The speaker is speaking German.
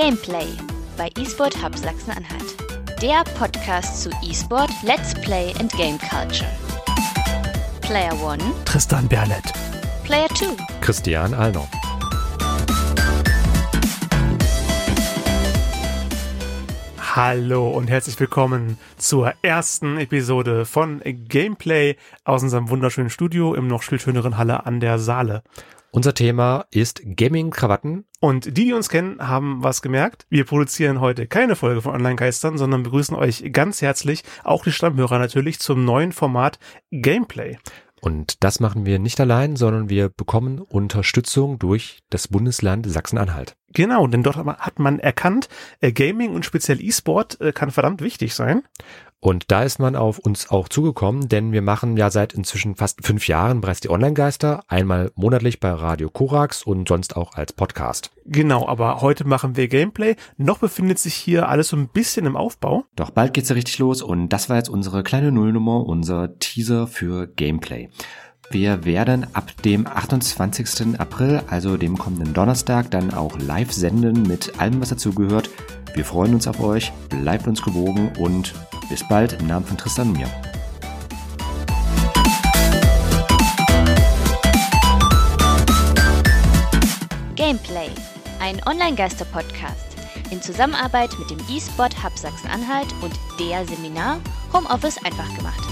Gameplay bei eSport Hub Sachsen-Anhalt. Der Podcast zu eSport, Let's Play and Game Culture. Player 1, Tristan Berlet. Player 2, Christian Alner. Hallo und herzlich willkommen zur ersten Episode von Gameplay aus unserem wunderschönen Studio im noch viel schöneren Halle an der Saale. Unser Thema ist Gaming-Krawatten. Und die, die uns kennen, haben was gemerkt. Wir produzieren heute keine Folge von Online-Geistern, sondern begrüßen euch ganz herzlich, auch die Stammhörer natürlich, zum neuen Format Gameplay. Und das machen wir nicht allein, sondern wir bekommen Unterstützung durch das Bundesland Sachsen-Anhalt. Genau, denn dort hat man erkannt, äh, Gaming und speziell E-Sport äh, kann verdammt wichtig sein. Und da ist man auf uns auch zugekommen, denn wir machen ja seit inzwischen fast fünf Jahren bereits die Online-Geister, einmal monatlich bei Radio Korax und sonst auch als Podcast. Genau, aber heute machen wir Gameplay. Noch befindet sich hier alles so ein bisschen im Aufbau. Doch bald geht's ja richtig los und das war jetzt unsere kleine Nullnummer, unser Teaser für Gameplay. Wir werden ab dem 28. April, also dem kommenden Donnerstag, dann auch live senden mit allem, was dazugehört. Wir freuen uns auf euch, bleibt uns gewogen und bis bald im Namen von Tristan und mir. Gameplay, ein Online-Geister-Podcast in Zusammenarbeit mit dem eSport Hub Sachsen-Anhalt und der Seminar Homeoffice einfach gemacht.